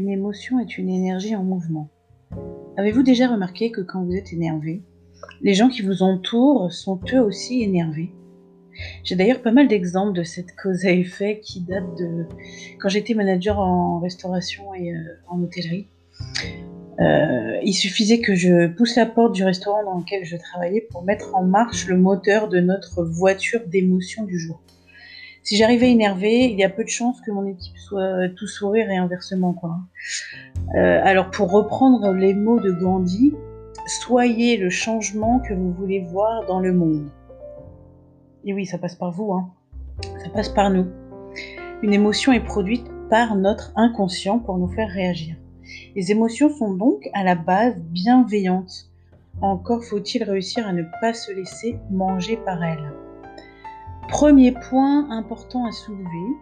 une émotion est une énergie en mouvement. Avez-vous déjà remarqué que quand vous êtes énervé, les gens qui vous entourent sont eux aussi énervés? J'ai d'ailleurs pas mal d'exemples de cette cause à effet qui date de quand j'étais manager en restauration et euh, en hôtellerie. Euh, il suffisait que je pousse la porte du restaurant dans lequel je travaillais pour mettre en marche le moteur de notre voiture d'émotion du jour. Si j'arrivais énervé, il y a peu de chances que mon équipe soit tout sourire et inversement. Quoi. Euh, alors pour reprendre les mots de Gandhi, soyez le changement que vous voulez voir dans le monde. Et oui, ça passe par vous, hein. ça passe par nous. Une émotion est produite par notre inconscient pour nous faire réagir. Les émotions sont donc à la base bienveillantes. Encore faut-il réussir à ne pas se laisser manger par elles. Premier point important à soulever,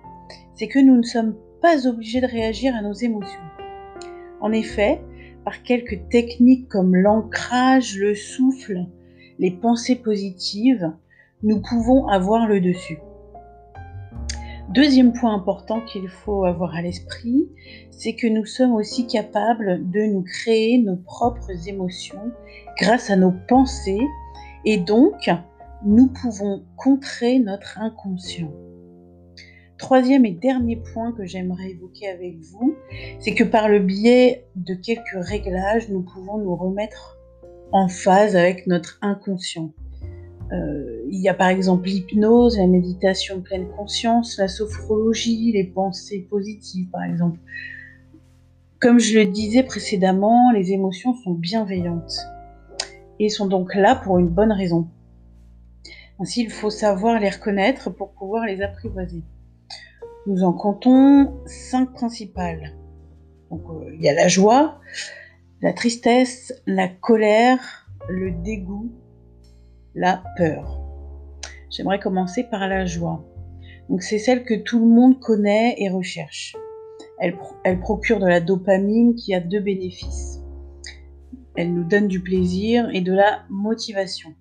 c'est que nous ne sommes pas obligés de réagir à nos émotions. En effet, par quelques techniques comme l'ancrage, le souffle, les pensées positives, nous pouvons avoir le dessus. Deuxième point important qu'il faut avoir à l'esprit, c'est que nous sommes aussi capables de nous créer nos propres émotions grâce à nos pensées et donc nous pouvons contrer notre inconscient. Troisième et dernier point que j'aimerais évoquer avec vous, c'est que par le biais de quelques réglages, nous pouvons nous remettre en phase avec notre inconscient. Euh, il y a par exemple l'hypnose, la méditation pleine conscience, la sophrologie, les pensées positives par exemple. Comme je le disais précédemment, les émotions sont bienveillantes et sont donc là pour une bonne raison. Ainsi, il faut savoir les reconnaître pour pouvoir les apprivoiser. Nous en comptons cinq principales. Euh, il y a la joie, la tristesse, la colère, le dégoût, la peur. J'aimerais commencer par la joie. C'est celle que tout le monde connaît et recherche. Elle procure de la dopamine qui a deux bénéfices. Elle nous donne du plaisir et de la motivation.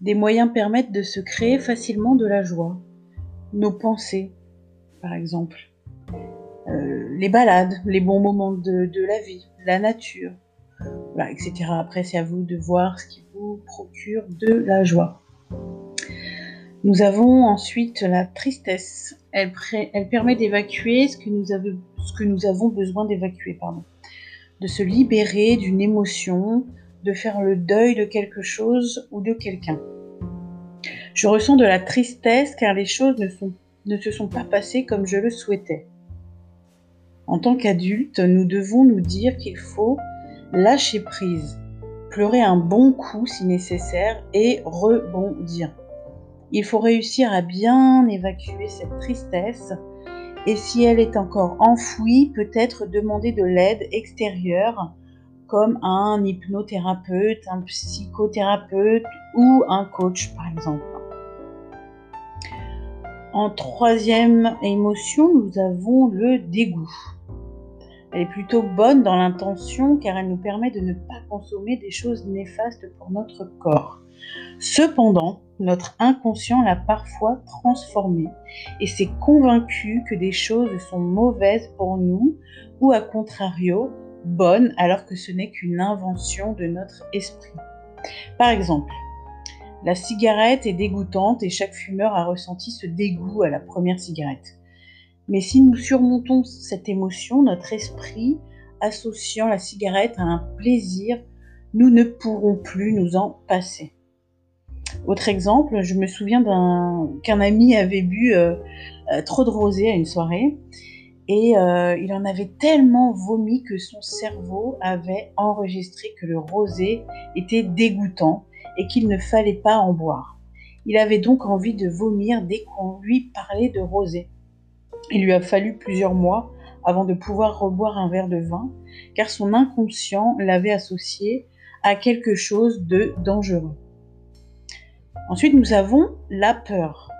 Des moyens permettent de se créer facilement de la joie. Nos pensées, par exemple. Euh, les balades, les bons moments de, la vie, la nature, etc. Après, c'est à vous de voir ce qui vous procure de la joie. Nous avons ensuite la tristesse. Elle, permet d'évacuer ce, que nous ce que nous avons besoin d'évacuer. De se libérer d'une émotion, de faire le deuil de quelque chose ou de quelqu'un. Je ressens de la tristesse car les choses ne, ne se sont pas passées comme je le souhaitais. En tant qu'adulte, nous devons nous dire qu'il faut lâcher prise, pleurer un bon coup si nécessaire et rebondir. Il faut réussir à bien évacuer cette tristesse et si elle est encore enfouie, peut-être demander de l'aide extérieure comme un hypnothérapeute, un psychothérapeute ou un coach par exemple. En troisième émotion, nous avons le dégoût. Elle est plutôt bonne dans l'intention car elle nous permet de ne pas consommer des choses néfastes pour notre corps. Cependant, notre inconscient l'a parfois transformée et s'est convaincu que des choses sont mauvaises pour nous ou à contrario bonne alors que ce n'est qu'une invention de notre esprit. Par exemple, la cigarette est dégoûtante et chaque fumeur a ressenti ce dégoût à la première cigarette. Mais si nous surmontons cette émotion, notre esprit, associant la cigarette à un plaisir, nous ne pourrons plus nous en passer. Autre exemple, je me souviens qu'un ami avait bu euh, euh, trop de rosé à une soirée et euh, il en avait tellement vomi que son cerveau avait enregistré que le rosé était dégoûtant et qu'il ne fallait pas en boire. Il avait donc envie de vomir dès qu'on lui parlait de rosé. Il lui a fallu plusieurs mois avant de pouvoir reboire un verre de vin, car son inconscient l'avait associé à quelque chose de dangereux. Ensuite, nous avons la peur.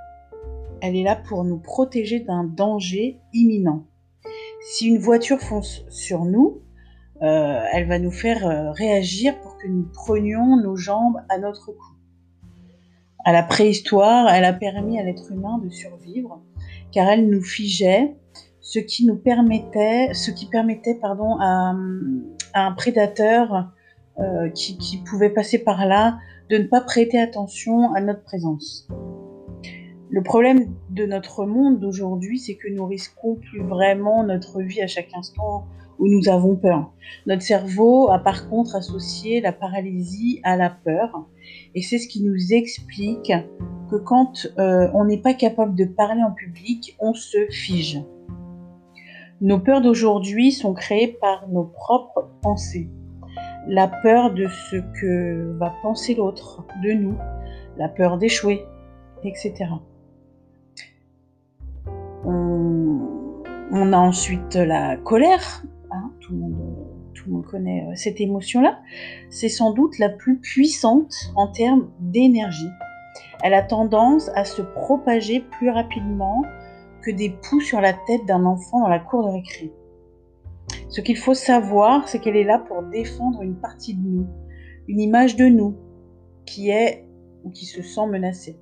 Elle est là pour nous protéger d'un danger imminent. Si une voiture fonce sur nous, euh, elle va nous faire euh, réagir pour que nous prenions nos jambes à notre cou. À la préhistoire, elle a permis à l'être humain de survivre car elle nous figeait ce qui nous permettait, ce qui permettait pardon, à, un prédateur euh, qui, qui, pouvait passer par là de ne pas prêter attention à notre présence. Le problème de notre monde d'aujourd'hui, c'est que nous risquons plus vraiment notre vie à chaque instant où nous avons peur. Notre cerveau a par contre associé la paralysie à la peur, et c'est ce qui nous explique que quand euh, on n'est pas capable de parler en public, on se fige. Nos peurs d'aujourd'hui sont créées par nos propres pensées. La peur de ce que va penser l'autre de nous, la peur d'échouer, etc. On, a ensuite la colère. Hein, tout, le monde, tout le monde connaît euh, cette émotion-là. C'est sans doute la plus puissante en termes d'énergie. Elle a tendance à se propager plus rapidement que des poux sur la tête d'un enfant dans la cour de récré. Ce qu'il faut savoir, c'est qu'elle est là pour défendre une partie de nous, une image de nous qui est ou qui se sent menacée.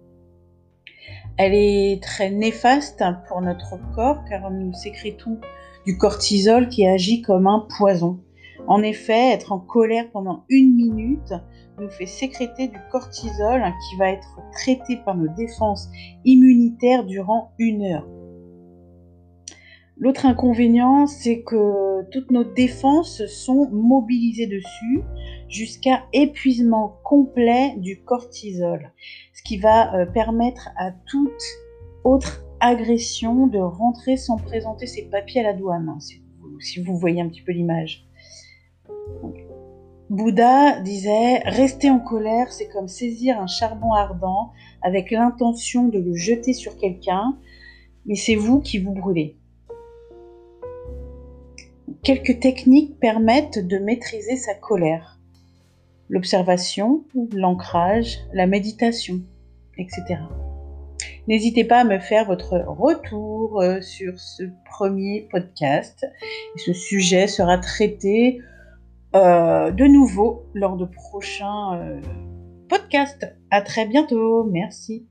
Elle est très néfaste pour notre corps car nous sécrétons du cortisol qui agit comme un poison. En effet, être en colère pendant une minute nous fait sécréter du cortisol qui va être traité par nos défenses immunitaires durant une heure. L'autre inconvénient, c'est que toutes nos défenses sont mobilisées dessus jusqu'à épuisement complet du cortisol, ce qui va euh, permettre à toute autre agression de rentrer sans présenter ses papiers à la douane, hein, si, vous, voyez un petit peu l'image. Bouddha disait Rester en colère, c'est comme saisir un charbon ardent avec l'intention de le jeter sur quelqu'un, mais c'est vous qui vous brûlez. Quelques techniques permettent de maîtriser sa colère. L'observation, l'ancrage, la méditation, etc. N'hésitez pas à me faire votre retour euh, sur ce premier podcast. ce sujet sera traité euh, de nouveau lors de prochains euh, podcasts. À très bientôt. Merci.